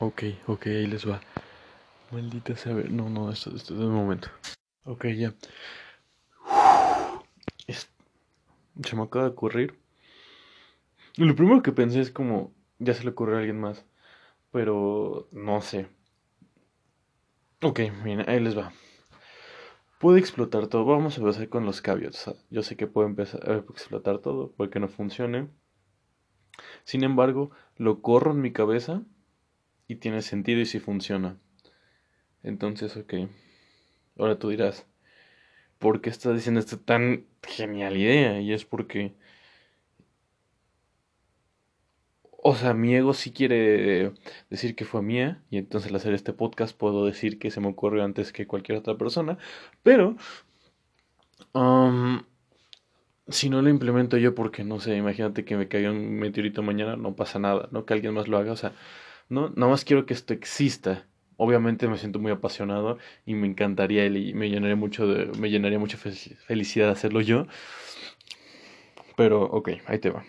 Ok, ok, ahí les va. Maldita sea. No, no, esto, esto es un momento. Ok, ya. Se me acaba de ocurrir. Lo primero que pensé es como. Ya se le ocurrió a alguien más. Pero no sé. Ok, miren, ahí les va. Puede explotar todo. Vamos a empezar con los caveats. Yo sé que puede empezar a explotar todo, puede que no funcione. Sin embargo, lo corro en mi cabeza y tiene sentido y si funciona. Entonces, ok. Ahora tú dirás, ¿por qué estás diciendo esta tan genial idea? Y es porque... O sea, mi ego sí quiere decir que fue mía y entonces al hacer este podcast puedo decir que se me ocurrió antes que cualquier otra persona, pero um, si no lo implemento yo porque no sé, imagínate que me caiga un meteorito mañana, no pasa nada, no que alguien más lo haga, o sea, no, nada más quiero que esto exista. Obviamente me siento muy apasionado y me encantaría y me llenaría mucho de, me llenaría mucha felicidad hacerlo yo. Pero, ok, ahí te va.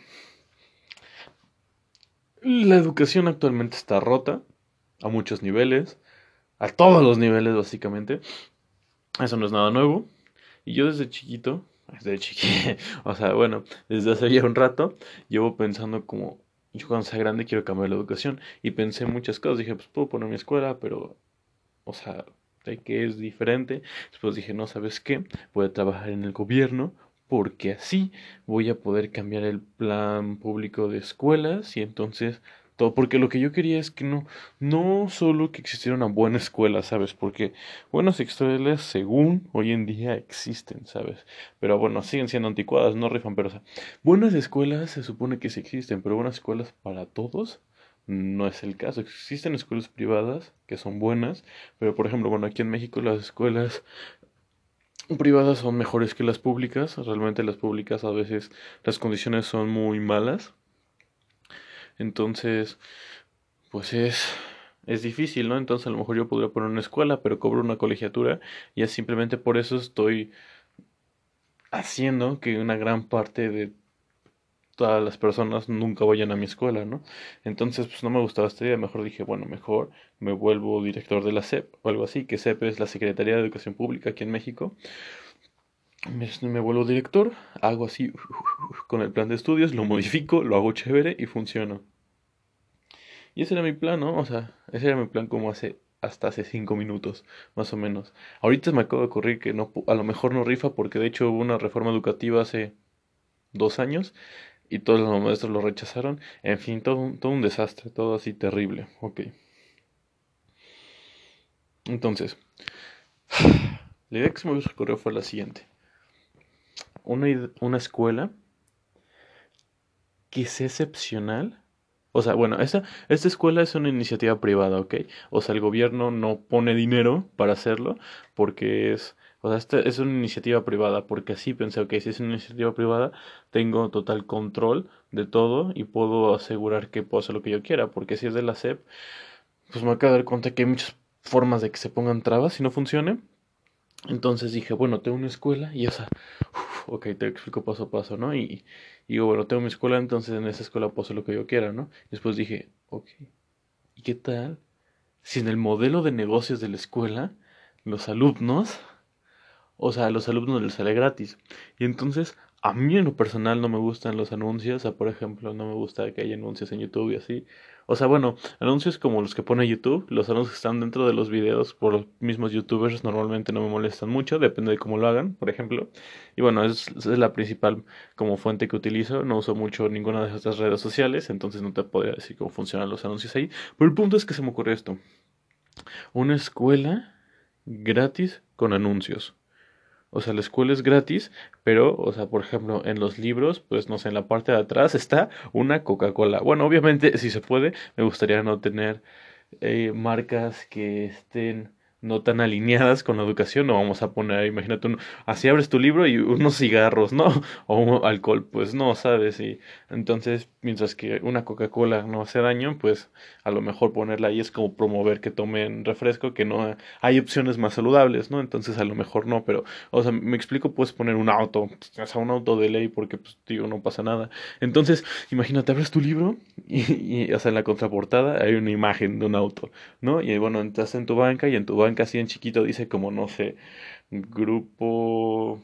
La educación actualmente está rota a muchos niveles, a todos los niveles básicamente. Eso no es nada nuevo. Y yo desde chiquito, desde chiquito, o sea, bueno, desde hace ya un rato, llevo pensando como yo cuando sea grande quiero cambiar la educación. Y pensé muchas cosas. Dije, pues puedo poner mi escuela, pero, o sea, que es diferente. Después dije, no, ¿sabes qué? Voy a trabajar en el gobierno porque así voy a poder cambiar el plan público de escuelas y entonces todo, porque lo que yo quería es que no, no solo que existiera una buena escuela, ¿sabes? Porque buenas escuelas, según hoy en día, existen, ¿sabes? Pero bueno, siguen siendo anticuadas, no rifan, pero o buenas escuelas se supone que sí existen, pero buenas escuelas para todos no es el caso. Existen escuelas privadas que son buenas, pero por ejemplo, bueno, aquí en México las escuelas privadas son mejores que las públicas. Realmente las públicas a veces las condiciones son muy malas. Entonces, pues es, es difícil, ¿no? Entonces a lo mejor yo podría poner una escuela, pero cobro una colegiatura y es simplemente por eso estoy haciendo que una gran parte de todas las personas nunca vayan a mi escuela, ¿no? Entonces, pues no me gustaba esta idea, mejor dije, bueno, mejor me vuelvo director de la SEP o algo así, que SEP es la Secretaría de Educación Pública aquí en México. Me, vuelvo director, hago así con el plan de estudios, lo modifico, lo hago chévere y funciona. Y ese era mi plan, ¿no? O sea, ese era mi plan como hace hasta hace cinco minutos, más o menos. Ahorita me acabo de ocurrir que no, a lo mejor no rifa porque de hecho hubo una reforma educativa hace dos años y todos los maestros lo rechazaron. En fin, todo todo un desastre, todo así terrible. Ok. Entonces, la idea que se me ocurrió fue la siguiente. Una, una escuela que sea excepcional. O sea, bueno, esta, esta escuela es una iniciativa privada, ¿ok? O sea, el gobierno no pone dinero para hacerlo porque es o sea, esta es una iniciativa privada, porque así pensé, ok, si es una iniciativa privada, tengo total control de todo y puedo asegurar que puedo hacer lo que yo quiera, porque si es de la SEP, pues me acabo de dar cuenta que hay muchas formas de que se pongan trabas y no funcione. Entonces dije, bueno, tengo una escuela y esa, ok, te explico paso a paso, ¿no? Y, y digo, bueno, tengo mi escuela, entonces en esa escuela puedo hacer lo que yo quiera, ¿no? Después dije, ok, ¿y qué tal si en el modelo de negocios de la escuela los alumnos o sea, a los alumnos les sale gratis. Y entonces, a mí en lo personal no me gustan los anuncios, o sea, por ejemplo, no me gusta que haya anuncios en YouTube y así. O sea, bueno, anuncios como los que pone YouTube, los anuncios que están dentro de los videos por los mismos youtubers normalmente no me molestan mucho, depende de cómo lo hagan, por ejemplo. Y bueno, es, la principal como fuente que utilizo, no uso mucho ninguna de estas redes sociales, entonces no te podría decir cómo funcionan los anuncios ahí. Pero el punto es que se me ocurre esto. Una escuela gratis con anuncios. O sea, la escuela es gratis, pero, o sea, por ejemplo, en los libros, pues no sé, en la parte de atrás está una Coca-Cola. Bueno, obviamente, si se puede, me gustaría no tener eh, marcas que estén no tan alineadas con la educación, no vamos a poner, imagínate, así abres tu libro y unos cigarros, ¿no? O alcohol, pues no, ¿sabes? Y entonces, mientras que una Coca-Cola no hace daño, pues a lo mejor ponerla ahí es como promover que tomen refresco, que no hay opciones más saludables, ¿no? Entonces a lo mejor no, pero, o sea, me explico, puedes poner un auto, o sea, un auto de ley porque, pues, digo, no pasa nada. Entonces, imagínate, abres tu libro y, y o sea, en la contraportada hay una imagen de un auto, ¿no? Y bueno, entras en tu banca y en tu banca así en chiquito dice como, no sé, grupo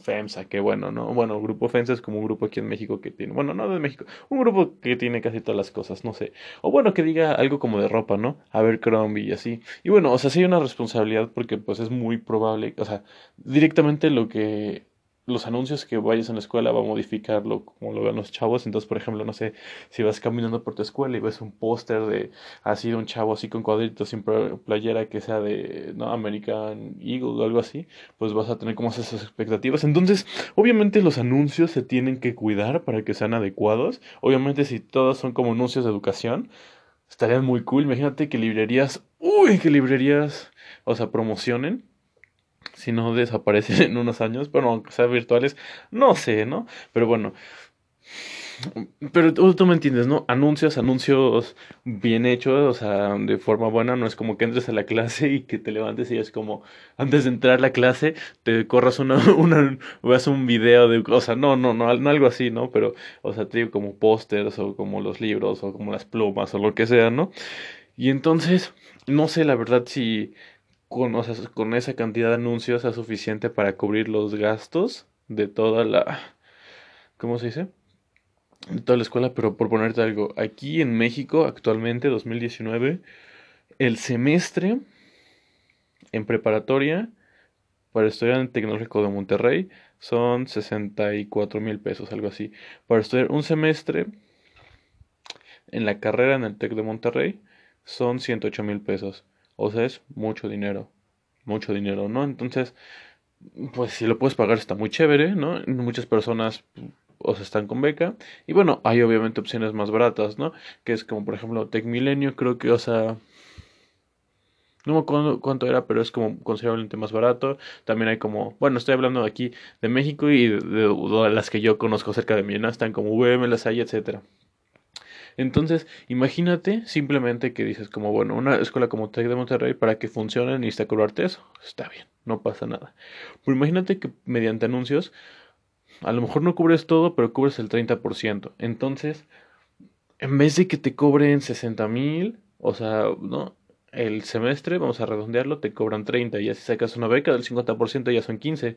FEMSA, que bueno, ¿no? Bueno, Grupo FEMSA es como un grupo aquí en México que tiene, bueno, no de México, un grupo que tiene casi todas las cosas, no sé. O bueno, que diga algo como de ropa, ¿no? A ver, Crombie y así. Y bueno, o sea, sí hay una responsabilidad porque pues es muy probable, o sea, directamente lo que los anuncios que vayas en la escuela va a modificarlo como lo ven los chavos. Entonces, por ejemplo, no sé, si vas caminando por tu escuela y ves un póster de así de un chavo así con cuadritos sin playera que sea de no American Eagle o algo así, pues vas a tener como esas expectativas. Entonces, obviamente los anuncios se tienen que cuidar para que sean adecuados. Obviamente si todos son como anuncios de educación, estarían muy cool. Imagínate que librerías, uy, que librerías, o sea, promocionen si no desaparecen en unos años, bueno, aunque sean virtuales, no sé, ¿no? Pero bueno, pero tú, me entiendes, ¿no? Anuncios, anuncios bien hechos, o sea, de forma buena, no es como que entres a la clase y que te levantes y es como, antes de entrar a la clase, te corras una, una, veas un video de, o sea, no, no, no, no algo así, ¿no? Pero, o sea, te digo como pósters o como los libros o como las plumas o lo que sea, ¿no? Y entonces, no sé la verdad si con, con esa cantidad de anuncios sea suficiente para cubrir los gastos de toda la... ¿Cómo se dice? De toda la escuela, pero por ponerte algo, aquí en México actualmente, 2019, el semestre en preparatoria para estudiar en el Tecnológico de Monterrey son 64 mil pesos, algo así. Para estudiar un semestre en la carrera en el TEC de Monterrey son 108 mil pesos. O sea, es mucho dinero, mucho dinero, ¿no? Entonces, pues si lo puedes pagar está muy chévere, ¿no? Muchas personas o sea, están con beca. Y bueno, hay obviamente opciones más baratas, ¿no? Que es como, por ejemplo, Tech Milenio, creo que, o sea... No me acuerdo cuánto era, pero es como considerablemente más barato. También hay como, bueno, estoy hablando de aquí de México y de, las que yo conozco cerca de mí, ¿no? Están como VM, Las Hay, etcétera. Entonces, imagínate simplemente que dices como, bueno, una escuela como Tec de Monterrey, para que funcione necesita cobrarte eso. Está bien, no pasa nada. Pero imagínate que mediante anuncios, a lo mejor no cubres todo, pero cubres el 30%. Entonces, en vez de que te cobren 60 mil, o sea, ¿no? El semestre, vamos a redondearlo, te cobran 30 y si sacas una beca del 50% ya son 15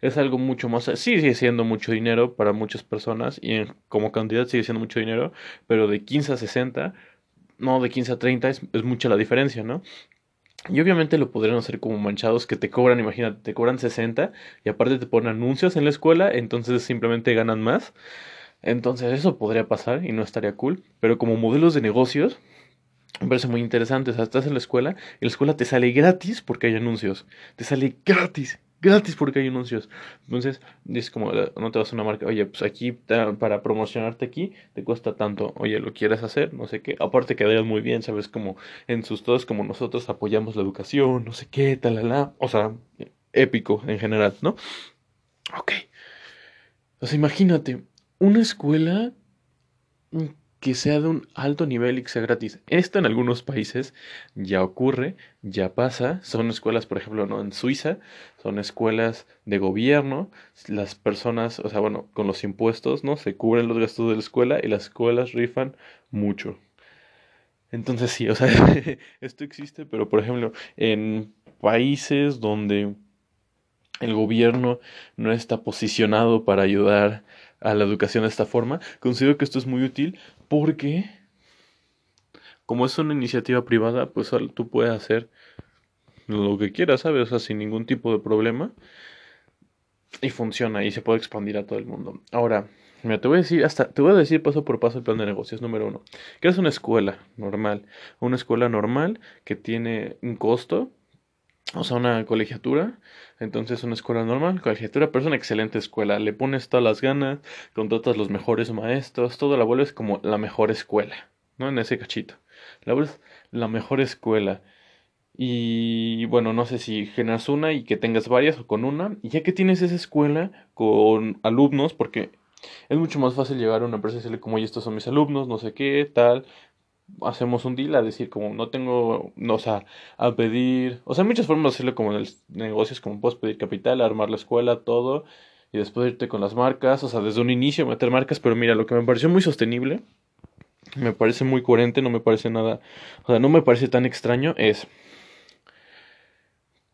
es algo mucho más, sí sigue siendo mucho dinero para muchas personas y como cantidad sigue siendo mucho dinero, pero de 15 a 60, no, de 15 a 30 es, es mucha la diferencia, ¿no? Y obviamente lo podrían hacer como manchados que te cobran, imagínate, te cobran 60 y aparte te ponen anuncios en la escuela, entonces simplemente ganan más. Entonces eso podría pasar y no estaría cool, pero como modelos de negocios me parece muy interesante. O sea, estás en la escuela y la escuela te sale gratis porque hay anuncios. Te sale gratis gratis porque hay anuncios. Entonces, es como, eh, no te vas a una marca, oye, pues aquí para promocionarte aquí te cuesta tanto, oye, ¿lo quieres hacer? No sé qué. Aparte quedarías muy bien, ¿sabes? Como en sus todos, como nosotros apoyamos la educación, no sé qué, tal, O sea, épico en general, ¿no? Ok. O sea, imagínate, una escuela que sea de un alto nivel y que sea gratis. Esto en algunos países ya ocurre, ya pasa. Son escuelas, por ejemplo, ¿no? en Suiza, son escuelas de gobierno. Las personas, o sea, bueno, con los impuestos, ¿no? Se cubren los gastos de la escuela y las escuelas rifan mucho. Entonces sí, o sea, esto existe, pero por ejemplo, en países donde el gobierno no está posicionado para ayudar a la educación de esta forma, considero que esto es muy útil porque como es una iniciativa privada, pues tú puedes hacer lo que quieras, ¿sabes? O sea, sin ningún tipo de problema. Y funciona y se puede expandir a todo el mundo. Ahora, mira, te voy a decir hasta, te voy a decir paso por paso el plan de negocios. Número uno, que es una escuela normal. Una escuela normal que tiene un costo o sea, una colegiatura. Entonces, una escuela normal, colegiatura, pero es una excelente escuela. Le pones todas las ganas, contratas los mejores maestros, todo la vuelves como la mejor escuela, ¿no? En ese cachito. La vuelves la mejor escuela. Y bueno, no sé si generas una y que tengas varias o con una. Y ya que tienes esa escuela con alumnos, porque es mucho más fácil llegar a una empresa y decirle como, oye, estos son mis alumnos, no sé qué, tal. Hacemos un deal a decir como, no tengo, no, o sea, a pedir, o sea, muchas formas de hacerlo como en el negocios, como puedes pedir capital, armar la escuela, todo, y después irte con las marcas, o sea, desde un inicio meter marcas, pero mira, lo que me pareció muy sostenible, me parece muy coherente, no me parece nada, o sea, no me parece tan extraño, es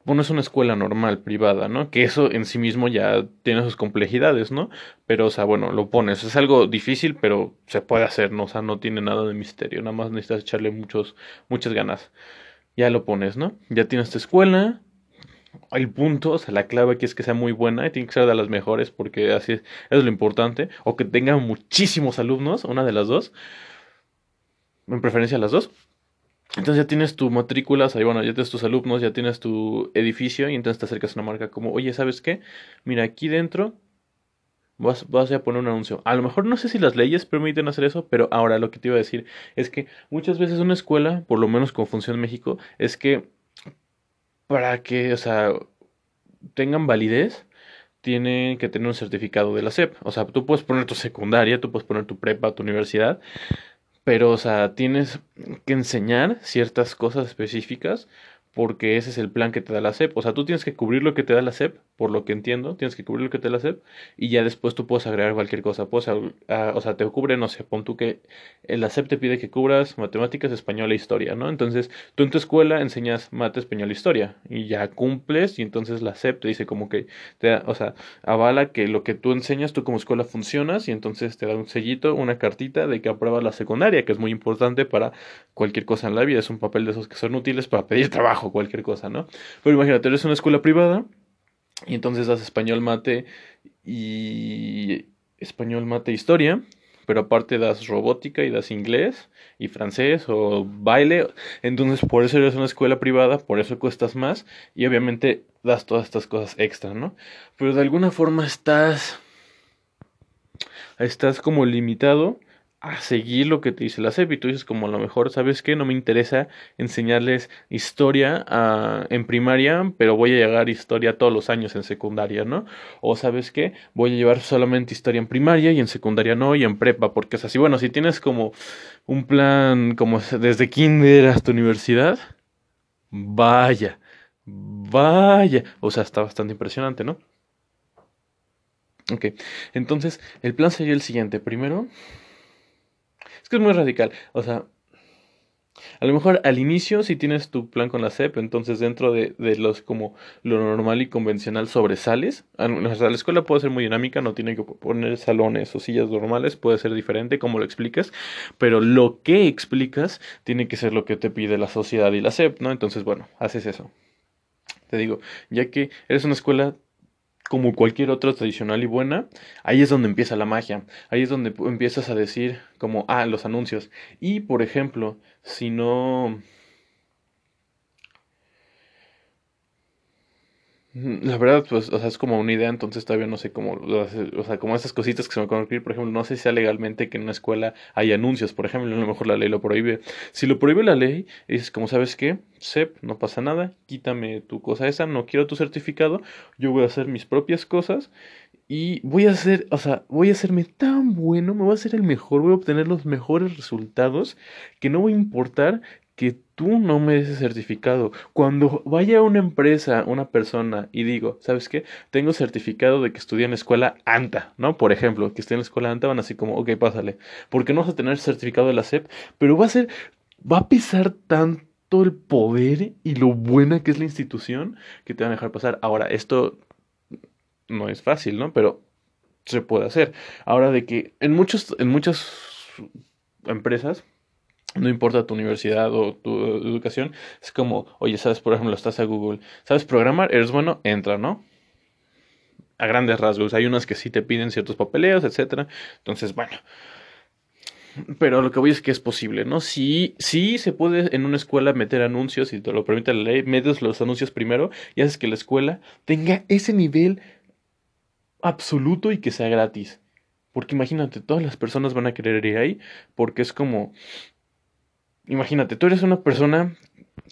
bueno, es una escuela normal, privada, ¿no? Que eso en sí mismo ya tiene sus complejidades, ¿no? Pero, o sea, bueno, lo pones. Es algo difícil, pero se puede hacer, ¿no? O sea, no tiene nada de misterio. Nada más necesitas echarle muchos, muchas ganas. Ya lo pones, ¿no? Ya tienes tu escuela. El punto, o sea, la clave aquí es que sea muy buena y tiene que ser de las mejores porque así es, es lo importante. O que tenga muchísimos alumnos, una de las dos. En preferencia las dos. Entonces ya tienes tu matrícula, ahí bueno, ya tienes tus alumnos, ya tienes tu edificio y entonces te acercas a una marca como, oye, ¿sabes qué? Mira, aquí dentro vas, vas a poner un anuncio. A lo mejor no sé si las leyes permiten hacer eso, pero ahora lo que te iba a decir es que muchas veces una escuela, por lo menos como funciona en México, es que para que, o sea, tengan validez, tienen que tener un certificado de la SEP. O sea, tú puedes poner tu secundaria, tú puedes poner tu prepa, tu universidad, pero, o sea, tienes que enseñar ciertas cosas específicas porque ese es el plan que te da la SEP. O sea, tú tienes que cubrir lo que te da la SEP, por lo que entiendo, tienes que cubrir lo que te da la SEP y ya después tú puedes agregar cualquier cosa. Puedes, o sea, te cubre, no sé, pon tú que la SEP te pide que cubras matemáticas, español e historia, ¿no? Entonces, tú en tu escuela enseñas mate, español e historia y ya cumples y entonces la SEP te dice como que, te da, o sea, avala que lo que tú enseñas, tú como escuela funcionas y entonces te da un sellito, una cartita de que apruebas la secundaria, que es muy importante para cualquier cosa en la vida. Es un papel de esos que son útiles para pedir trabajo cualquier cosa, ¿no? Pero imagínate, eres una escuela privada y entonces das español, mate y español, mate, historia, pero aparte das robótica y das inglés y francés o baile, entonces por eso eres una escuela privada, por eso cuestas más y obviamente das todas estas cosas extra, ¿no? Pero de alguna forma estás estás como limitado a seguir lo que te dice la SEP y tú dices como a lo mejor, ¿sabes qué? No me interesa enseñarles historia ah, en primaria, pero voy a llegar historia todos los años en secundaria, ¿no? O ¿sabes qué? Voy a llevar solamente historia en primaria y en secundaria no y en prepa, porque es así, bueno, si tienes como un plan como desde kinder hasta universidad, vaya, vaya, o sea, está bastante impresionante, ¿no? Ok, entonces el plan sería el siguiente, primero es muy radical. O sea, a lo mejor al inicio si tienes tu plan con la SEP, entonces dentro de, los como lo normal y convencional sobresales. La escuela puede ser muy dinámica, no tiene que poner salones o sillas normales, puede ser diferente como lo explicas, pero lo que explicas tiene que ser lo que te pide la sociedad y la SEP, ¿no? Entonces, bueno, haces eso. Te digo, ya que eres una escuela como cualquier otra tradicional y buena, ahí es donde empieza la magia. Ahí es donde empiezas a decir como, ah, los anuncios. Y, por ejemplo, si no La verdad, pues, o sea, es como una idea, entonces todavía no sé cómo, o sea, como esas cositas que se me acaban de por ejemplo, no sé si sea legalmente que en una escuela hay anuncios, por ejemplo, a lo mejor la ley lo prohíbe. Si lo prohíbe la ley, dices, como sabes qué, SEP, no pasa nada, quítame tu cosa esa, no quiero tu certificado, yo voy a hacer mis propias cosas y voy a hacer, o sea, voy a hacerme tan bueno, me voy a hacer el mejor, voy a obtener los mejores resultados, que no voy a importar que tú no me des certificado. Cuando vaya a una empresa, una persona, y digo, ¿sabes qué? Tengo certificado de que estudié en la escuela ANTA, ¿no? Por ejemplo, que estoy en la escuela ANTA, van así como, ok, pásale. Porque no vas a tener certificado de la SEP, pero va a ser, va a pesar tanto el poder y lo buena que es la institución que te van a dejar pasar. Ahora, esto no es fácil, ¿no? Pero se puede hacer. Ahora de que en muchos, en muchas empresas no importa tu universidad o tu educación, es como, oye, sabes, por ejemplo, estás a Google, ¿sabes programar? ¿Eres bueno? Entra, ¿no? A grandes rasgos, hay unas que sí te piden ciertos papeleos, etcétera. Entonces, bueno. Pero lo que voy es que es posible, ¿no? Sí, sí se puede en una escuela meter anuncios, si te lo permite la ley, metes los anuncios primero y haces que la escuela tenga ese nivel absoluto y que sea gratis. Porque imagínate, todas las personas van a querer ir ahí porque es como, imagínate, tú eres una persona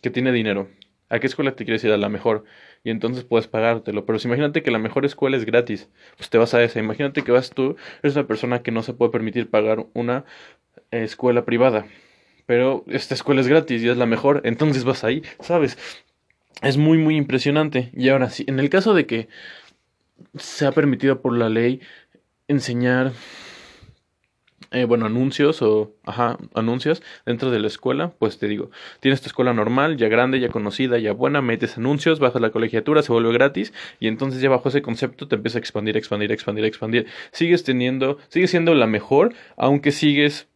que tiene dinero, ¿A qué escuela te quieres ir? A la mejor. Y entonces puedes pagártelo. Pero si imagínate que la mejor escuela es gratis, pues te vas a esa. Imagínate que vas tú, eres una persona que no se puede permitir pagar una escuela privada. Pero esta escuela es gratis y es la mejor, entonces vas ahí, ¿sabes? Es muy, muy impresionante. Y ahora sí, en el caso de que se ha permitido por la ley enseñar eh, bueno, anuncios o, ajá, anuncios dentro de la escuela, pues te digo, tienes tu escuela normal, ya grande, ya conocida, ya buena, metes anuncios, bajas la colegiatura, se vuelve gratis y entonces ya bajo ese concepto te empieza a expandir, expandir, expandir, expandir. Sigues teniendo, sigues siendo la mejor, aunque sigues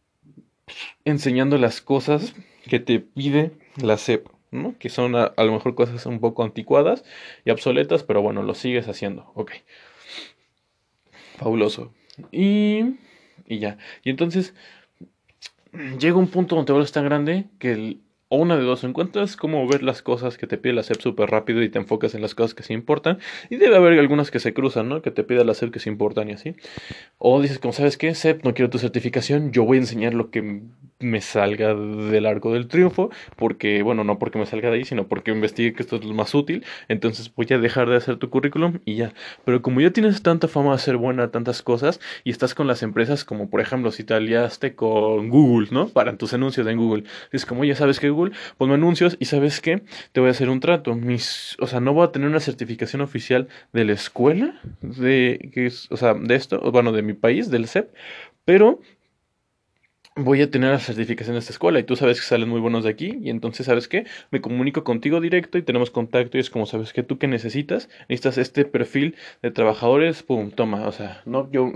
enseñando las cosas que te pide la SEP. ¿no? que son a, a, lo mejor cosas un poco anticuadas y obsoletas, pero bueno, lo sigues haciendo, ok. Fabuloso. Y y ya. Y entonces llega un punto donde te vuelves tan grande que el, o una de dos, encuentras cómo ver las cosas que te pide la SEP súper rápido y te enfocas en las cosas que se importan. Y debe haber algunas que se cruzan, ¿no? Que te pida la SEP que se importan y así. O dices, como sabes qué, SEP, no quiero tu certificación, yo voy a enseñar lo que me salga del arco del triunfo, porque, bueno, no porque me salga de ahí, sino porque investigue que esto es lo más útil. Entonces voy a dejar de hacer tu currículum y ya. Pero como ya tienes tanta fama de ser buena, tantas cosas, y estás con las empresas como, por ejemplo, si te aliaste con Google, ¿no? Para tus anuncios en Google. Es como, ya sabes que Google, ponme anuncios y sabes qué, te voy a hacer un trato. Mis, o sea, no voy a tener una certificación oficial de la escuela, de, que o sea, de esto, bueno, de mi país, del CEP, pero voy a tener la certificación de esta escuela. Y tú sabes que salen muy buenos de aquí y entonces sabes qué, me comunico contigo directo y tenemos contacto y es como sabes que tú que necesitas, necesitas este perfil de trabajadores, pum, toma, o sea, no yo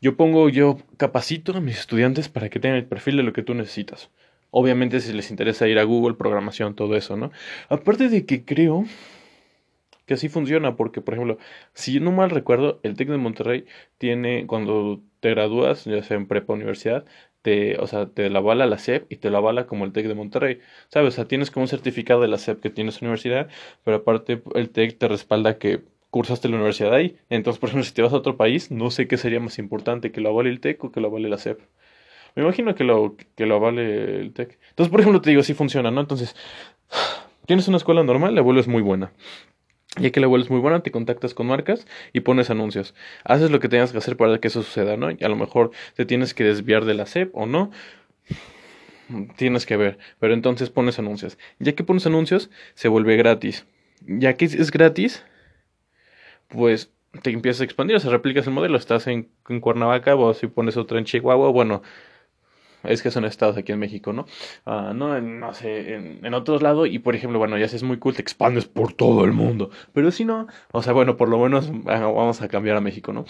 yo pongo yo capacito a mis estudiantes para que tengan el perfil de lo que tú necesitas. Obviamente si les interesa ir a Google, programación, todo eso, ¿no? Aparte de que creo que así funciona, porque por ejemplo, si no mal recuerdo, el TEC de Monterrey tiene, cuando te gradúas, ya sea en prepa universidad, te, o sea, te la avala la SEP y te la avala como el TEC de Monterrey, ¿sabes? O sea, tienes como un certificado de la SEP que tienes universidad, pero aparte el TEC te respalda que cursaste la universidad ahí. Entonces, por ejemplo, si te vas a otro país, no sé qué sería más importante, que lo avale el TEC o que lo avale la SEP. Me imagino que lo, que lo avale el TEC. Entonces, por ejemplo, te digo, así funciona, ¿no? Entonces, tienes una escuela normal, la vuelves muy buena. Ya que la vuelves muy buena, te contactas con marcas y pones anuncios. Haces lo que tengas que hacer para que eso suceda, ¿no? Y a lo mejor te tienes que desviar de la SEP o no. Tienes que ver. Pero entonces pones anuncios. Ya que pones anuncios, se vuelve gratis. Ya que es gratis, pues te empiezas a expandir, o sea, replicas el modelo. Estás en, en Cuernavaca, o si pones otra en Chihuahua, bueno, es que son estados aquí en México, ¿no? Uh, no, no sé, en, en, otros lados, y por ejemplo, bueno, ya si es muy cool, te expandes por todo el mundo, pero si no, o sea, bueno, por lo menos vamos a cambiar a México, ¿no?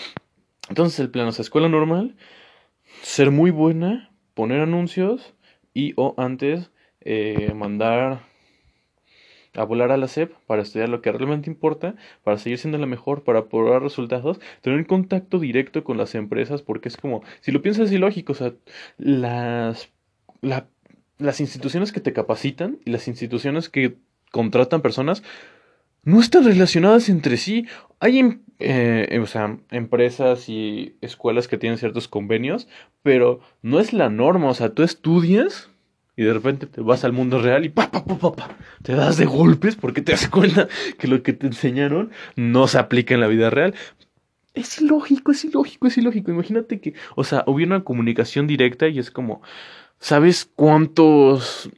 Entonces el plan, o sea, escuela normal, ser muy buena, poner anuncios y o antes eh, mandar a volar a la SEP para estudiar lo que realmente importa, para seguir siendo la mejor, para probar resultados, tener contacto directo con las empresas, porque es como, si lo piensas es ilógico, o sea, las, las instituciones que te capacitan y las instituciones que contratan personas no están relacionadas entre sí. Hay em, eh, o sea, empresas y escuelas que tienen ciertos convenios, pero no es la norma, o sea, tú estudias y de repente te vas al mundo real y pa, pa, pa, pa, pa, te das de golpes porque te das cuenta que lo que te enseñaron no se aplica en la vida real. Es ilógico, es ilógico, es ilógico. Imagínate que, o sea, hubiera una comunicación directa y es como, ¿sabes cuántos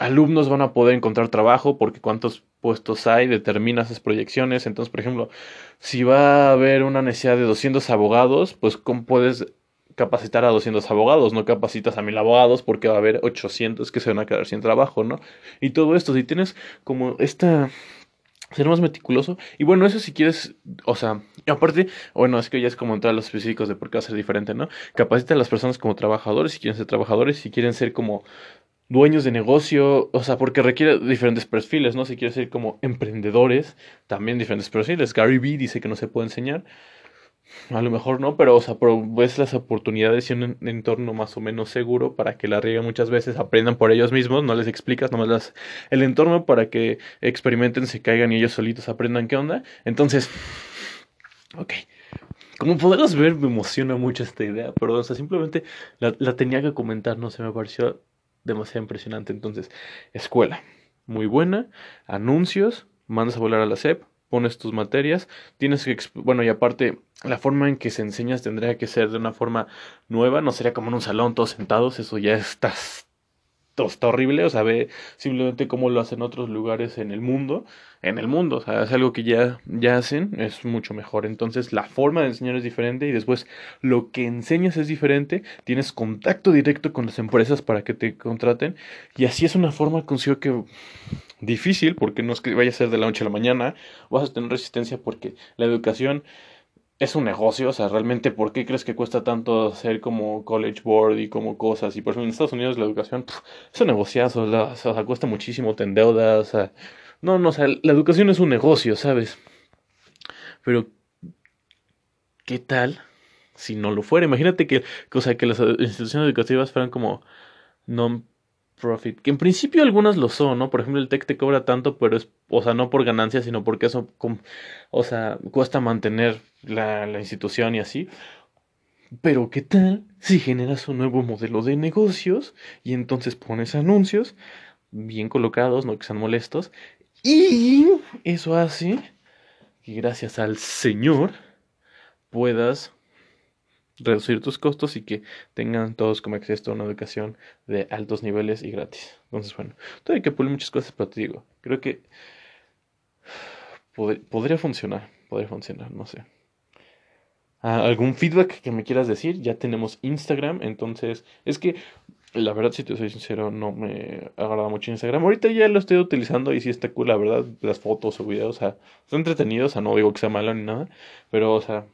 alumnos van a poder encontrar trabajo? Porque cuántos puestos hay, determina esas proyecciones. Entonces, por ejemplo, si va a haber una necesidad de 200 abogados, pues ¿cómo puedes capacitar a 200 abogados, no capacitas a mil abogados porque va a haber 800 que se van a quedar sin trabajo, ¿no? Y todo esto, si tienes como esta ser más meticuloso. Y bueno, eso si quieres, o sea, aparte, bueno, es que ya es como entrar a los específicos de por qué va a ser diferente, ¿no? Capacita a las personas como trabajadores, si quieren ser trabajadores, si quieren ser como dueños de negocio, o sea, porque requiere diferentes perfiles, ¿no? Si quieres ser como emprendedores, también diferentes perfiles. Gary Vee dice que no se puede enseñar. A lo mejor no, pero, o sea, ves las oportunidades y un entorno más o menos seguro para que la rieguen muchas veces, aprendan por ellos mismos, no les explicas, nomás el entorno para que experimenten, se caigan y ellos solitos aprendan qué onda. Entonces, ok. Como podrás ver, me emociona mucho esta idea, pero, o sea, simplemente la, la tenía que comentar, no se me pareció demasiado impresionante. Entonces, escuela. muy buena, anuncios, mandas a volar a la SEP, pones tus materias, tienes que, bueno, y aparte, la forma en que se enseñas tendría que ser de una forma nueva, no sería como en un salón todos sentados, eso ya está, está horrible, o sea, ve simplemente cómo lo hacen otros lugares en el mundo, en el mundo, o sea, es algo que ya, ya hacen, es mucho mejor. Entonces, la forma de enseñar es diferente y después lo que enseñas es diferente, tienes contacto directo con las empresas para que te contraten y así es una forma, consigo que difícil, porque no es que vaya a ser de la noche a la mañana, vas a tener resistencia porque la educación es un negocio, o sea, realmente, ¿por qué crees que cuesta tanto hacer como college board y como cosas? Y por ejemplo, en Estados Unidos la educación es un negociazo, o sea, cuesta muchísimo, te endeudas, o sea, no, no, o sea, la educación es un negocio, ¿sabes? Pero, ¿qué tal si no lo fuera? Imagínate que, o sea, que las instituciones educativas fueran como profit, que en principio algunas lo son, ¿no? Por ejemplo, el TEC te cobra tanto, pero es, o sea, no por ganancia, sino porque eso, o sea, cuesta mantener la, la institución y así. Pero ¿qué tal si generas un nuevo modelo de negocios y entonces pones anuncios bien colocados, no que sean molestos, y eso hace que gracias al Señor puedas reducir tus costos y que tengan todos como acceso a una educación de altos niveles y gratis. Entonces, bueno, todavía hay que pulir muchas cosas, pero te digo, creo que podría funcionar, podría funcionar, no sé. Ah, ¿Algún feedback que me quieras decir? Ya tenemos Instagram, entonces es que la verdad, si te soy sincero, no me agrada mucho Instagram. Ahorita ya lo estoy utilizando y sí está cool, la verdad, las fotos o videos, o sea, son entretenidos, o sea, no digo que sea malo ni nada, pero, o sea,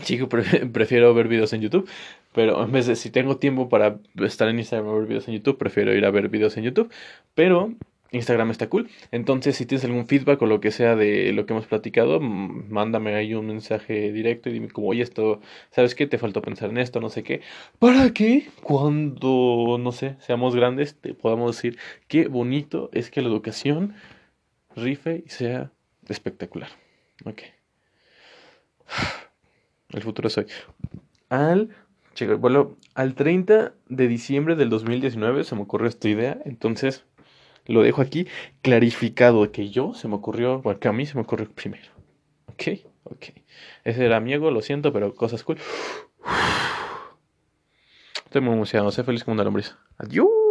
Chico, prefiero ver videos en YouTube, pero en vez de si tengo tiempo para estar en Instagram o ver videos en YouTube, prefiero ir a ver videos en YouTube, pero Instagram está cool. Entonces, si tienes algún feedback o lo que sea de lo que hemos platicado, mándame ahí un mensaje directo y dime como, oye, esto, ¿sabes qué? Te faltó pensar en esto, no sé qué. Para que cuando, no sé, seamos grandes, te podamos decir qué bonito es que la educación rife y sea espectacular. Ok. El futuro soy. Al, chico, bueno, al 30 de diciembre del 2019 se me ocurrió esta idea, entonces lo dejo aquí clarificado que yo se me ocurrió, porque a mí se me ocurrió primero. Ok, ok. Ese era mi ego, lo siento, pero cosas cool. Estoy muy emocionado, sé feliz como una lombriz. Adiós.